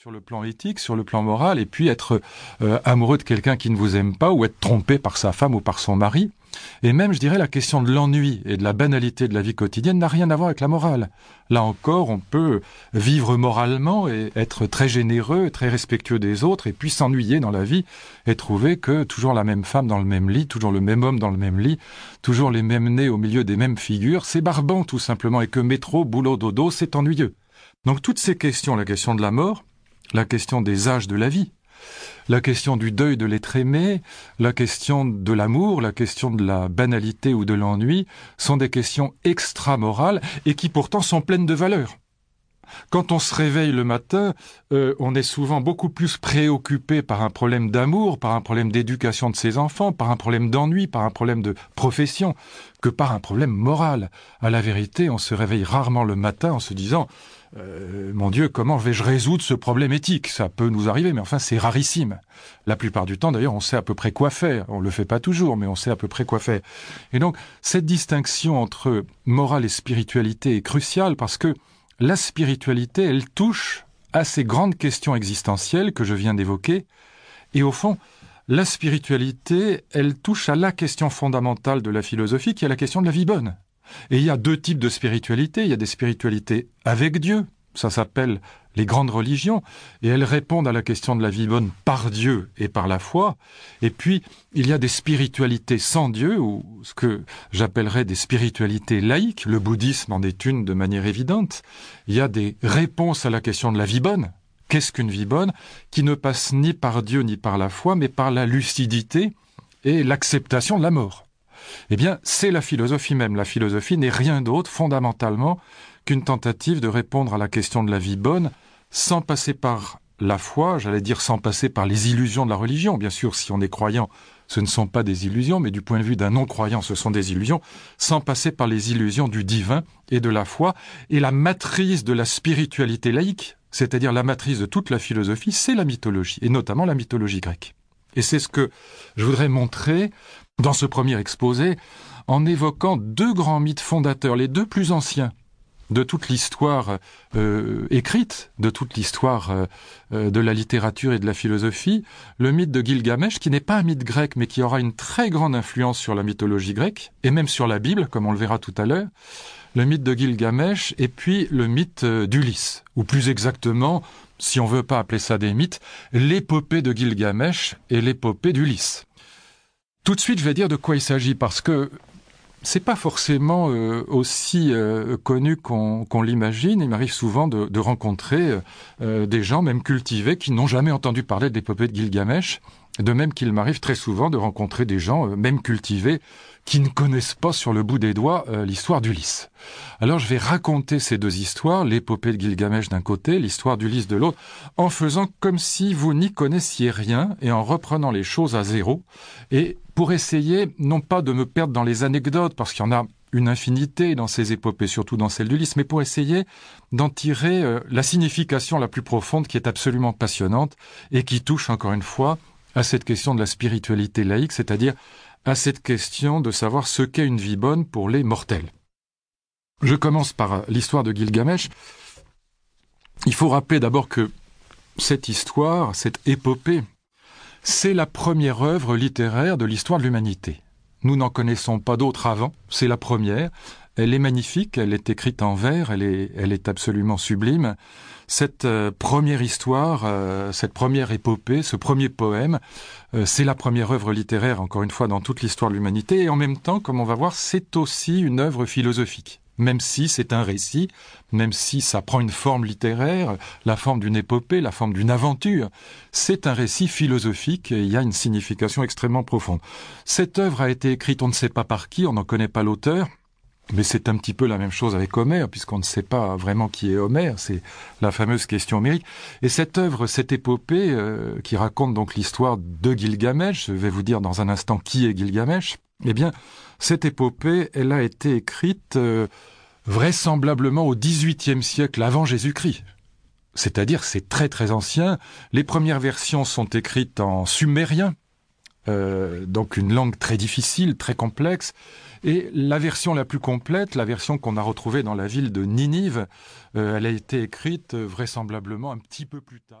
sur le plan éthique, sur le plan moral, et puis être euh, amoureux de quelqu'un qui ne vous aime pas, ou être trompé par sa femme ou par son mari. Et même, je dirais, la question de l'ennui et de la banalité de la vie quotidienne n'a rien à voir avec la morale. Là encore, on peut vivre moralement et être très généreux, très respectueux des autres, et puis s'ennuyer dans la vie et trouver que toujours la même femme dans le même lit, toujours le même homme dans le même lit, toujours les mêmes nez au milieu des mêmes figures, c'est barbant tout simplement, et que métro, boulot, dodo, c'est ennuyeux. Donc toutes ces questions, la question de la mort, la question des âges de la vie, la question du deuil de l'être aimé, la question de l'amour, la question de la banalité ou de l'ennui, sont des questions extra-morales et qui pourtant sont pleines de valeur. Quand on se réveille le matin, euh, on est souvent beaucoup plus préoccupé par un problème d'amour, par un problème d'éducation de ses enfants, par un problème d'ennui, par un problème de profession, que par un problème moral. À la vérité, on se réveille rarement le matin en se disant euh, mon Dieu, comment vais-je résoudre ce problème éthique? Ça peut nous arriver, mais enfin c'est rarissime. La plupart du temps, d'ailleurs, on sait à peu près quoi faire. On le fait pas toujours, mais on sait à peu près quoi faire. Et donc, cette distinction entre morale et spiritualité est cruciale parce que la spiritualité, elle touche à ces grandes questions existentielles que je viens d'évoquer. Et au fond, la spiritualité, elle touche à la question fondamentale de la philosophie, qui est la question de la vie bonne. Et il y a deux types de spiritualité. Il y a des spiritualités avec Dieu, ça s'appelle les grandes religions, et elles répondent à la question de la vie bonne par Dieu et par la foi. Et puis, il y a des spiritualités sans Dieu, ou ce que j'appellerais des spiritualités laïques, le bouddhisme en est une de manière évidente. Il y a des réponses à la question de la vie bonne. Qu'est-ce qu'une vie bonne? Qui ne passe ni par Dieu ni par la foi, mais par la lucidité et l'acceptation de la mort eh bien, c'est la philosophie même. La philosophie n'est rien d'autre, fondamentalement, qu'une tentative de répondre à la question de la vie bonne sans passer par la foi, j'allais dire sans passer par les illusions de la religion. Bien sûr, si on est croyant, ce ne sont pas des illusions, mais du point de vue d'un non-croyant, ce sont des illusions, sans passer par les illusions du divin et de la foi. Et la matrice de la spiritualité laïque, c'est-à-dire la matrice de toute la philosophie, c'est la mythologie, et notamment la mythologie grecque. Et c'est ce que je voudrais montrer dans ce premier exposé en évoquant deux grands mythes fondateurs, les deux plus anciens de toute l'histoire euh, écrite, de toute l'histoire euh, euh, de la littérature et de la philosophie, le mythe de Gilgamesh, qui n'est pas un mythe grec, mais qui aura une très grande influence sur la mythologie grecque, et même sur la Bible, comme on le verra tout à l'heure, le mythe de Gilgamesh, et puis le mythe d'Ulysse, ou plus exactement, si on veut pas appeler ça des mythes, l'épopée de Gilgamesh et l'épopée d'Ulysse. Tout de suite, je vais dire de quoi il s'agit parce que c'est pas forcément euh, aussi euh, connu qu'on l'imagine. Il m'arrive souvent de, rencontrer euh, des gens, même cultivés, qui n'ont jamais entendu parler de l'épopée de Gilgamesh. De même qu'il m'arrive très souvent de rencontrer des gens, même cultivés, qui ne connaissent pas sur le bout des doigts l'histoire d'Ulysse. Alors je vais raconter ces deux histoires, l'épopée de Gilgamesh d'un côté, l'histoire d'Ulysse de l'autre, en faisant comme si vous n'y connaissiez rien et en reprenant les choses à zéro, et pour essayer non pas de me perdre dans les anecdotes, parce qu'il y en a une infinité dans ces épopées, surtout dans celle d'Ulysse, mais pour essayer d'en tirer euh, la signification la plus profonde qui est absolument passionnante et qui touche encore une fois à cette question de la spiritualité laïque, c'est-à-dire à cette question de savoir ce qu'est une vie bonne pour les mortels. Je commence par l'histoire de Gilgamesh. Il faut rappeler d'abord que cette histoire, cette épopée, c'est la première œuvre littéraire de l'histoire de l'humanité. Nous n'en connaissons pas d'autres avant, c'est la première. Elle est magnifique, elle est écrite en vers, elle est, elle est absolument sublime. Cette euh, première histoire, euh, cette première épopée, ce premier poème, euh, c'est la première œuvre littéraire, encore une fois, dans toute l'histoire de l'humanité, et en même temps, comme on va voir, c'est aussi une œuvre philosophique même si c'est un récit, même si ça prend une forme littéraire, la forme d'une épopée, la forme d'une aventure, c'est un récit philosophique et il y a une signification extrêmement profonde. Cette œuvre a été écrite on ne sait pas par qui, on n'en connaît pas l'auteur, mais c'est un petit peu la même chose avec Homère, puisqu'on ne sait pas vraiment qui est Homère, c'est la fameuse question homérique. Et cette œuvre, cette épopée, euh, qui raconte donc l'histoire de Gilgamesh, je vais vous dire dans un instant qui est Gilgamesh, eh bien, cette épopée, elle a été écrite euh, vraisemblablement au XVIIIe siècle avant Jésus-Christ. C'est-à-dire, c'est très très ancien. Les premières versions sont écrites en sumérien, euh, donc une langue très difficile, très complexe. Et la version la plus complète, la version qu'on a retrouvée dans la ville de Ninive, euh, elle a été écrite vraisemblablement un petit peu plus tard.